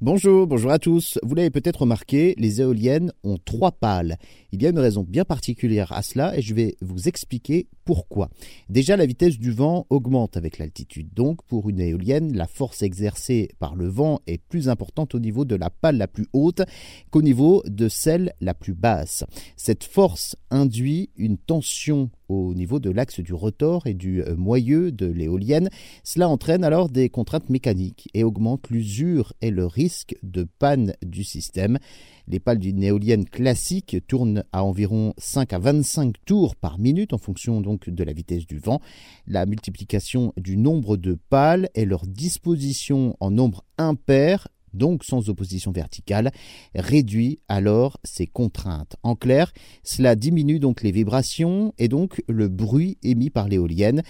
Bonjour, bonjour à tous. Vous l'avez peut-être remarqué, les éoliennes ont trois pales. Il y a une raison bien particulière à cela et je vais vous expliquer pourquoi. Déjà, la vitesse du vent augmente avec l'altitude. Donc, pour une éolienne, la force exercée par le vent est plus importante au niveau de la pale la plus haute qu'au niveau de celle la plus basse. Cette force induit une tension au niveau de l'axe du rotor et du euh, moyeu de l'éolienne. Cela entraîne alors des contraintes mécaniques et augmente l'usure et le risque de panne du système. Les pales d'une éolienne classique tournent à environ 5 à 25 tours par minute en fonction donc de la vitesse du vent. La multiplication du nombre de pales et leur disposition en nombre impair donc sans opposition verticale, réduit alors ces contraintes. En clair, cela diminue donc les vibrations et donc le bruit émis par l'éolienne.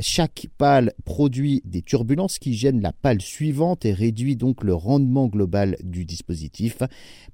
Chaque pale produit des turbulences qui gênent la pale suivante et réduit donc le rendement global du dispositif.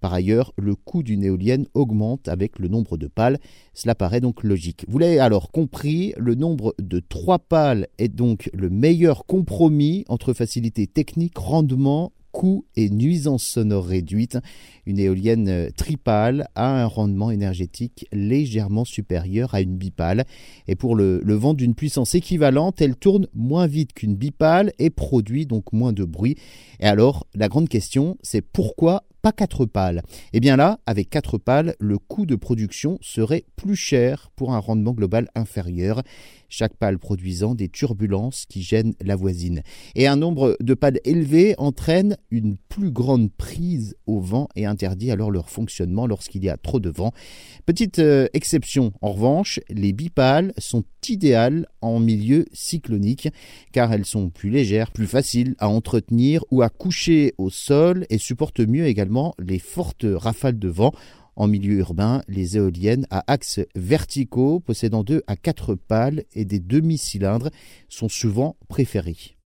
Par ailleurs, le coût d'une éolienne augmente avec le nombre de pales. Cela paraît donc logique. Vous l'avez alors compris, le nombre de trois pales est donc le meilleur compromis entre facilité technique, rendement coût et nuisances sonores réduites, une éolienne euh, tripale a un rendement énergétique légèrement supérieur à une bipale. Et pour le, le vent d'une puissance équivalente, elle tourne moins vite qu'une bipale et produit donc moins de bruit. Et alors, la grande question, c'est pourquoi pas quatre pales. Et eh bien là, avec quatre pales, le coût de production serait plus cher pour un rendement global inférieur, chaque pale produisant des turbulences qui gênent la voisine. Et un nombre de pales élevé entraîne une plus grande prise au vent et interdit alors leur fonctionnement lorsqu'il y a trop de vent. Petite euh, exception, en revanche, les bipales sont idéales en milieu cyclonique car elles sont plus légères, plus faciles à entretenir ou à coucher au sol et supportent mieux également les fortes rafales de vent. En milieu urbain, les éoliennes à axes verticaux possédant deux à quatre pales et des demi-cylindres sont souvent préférées.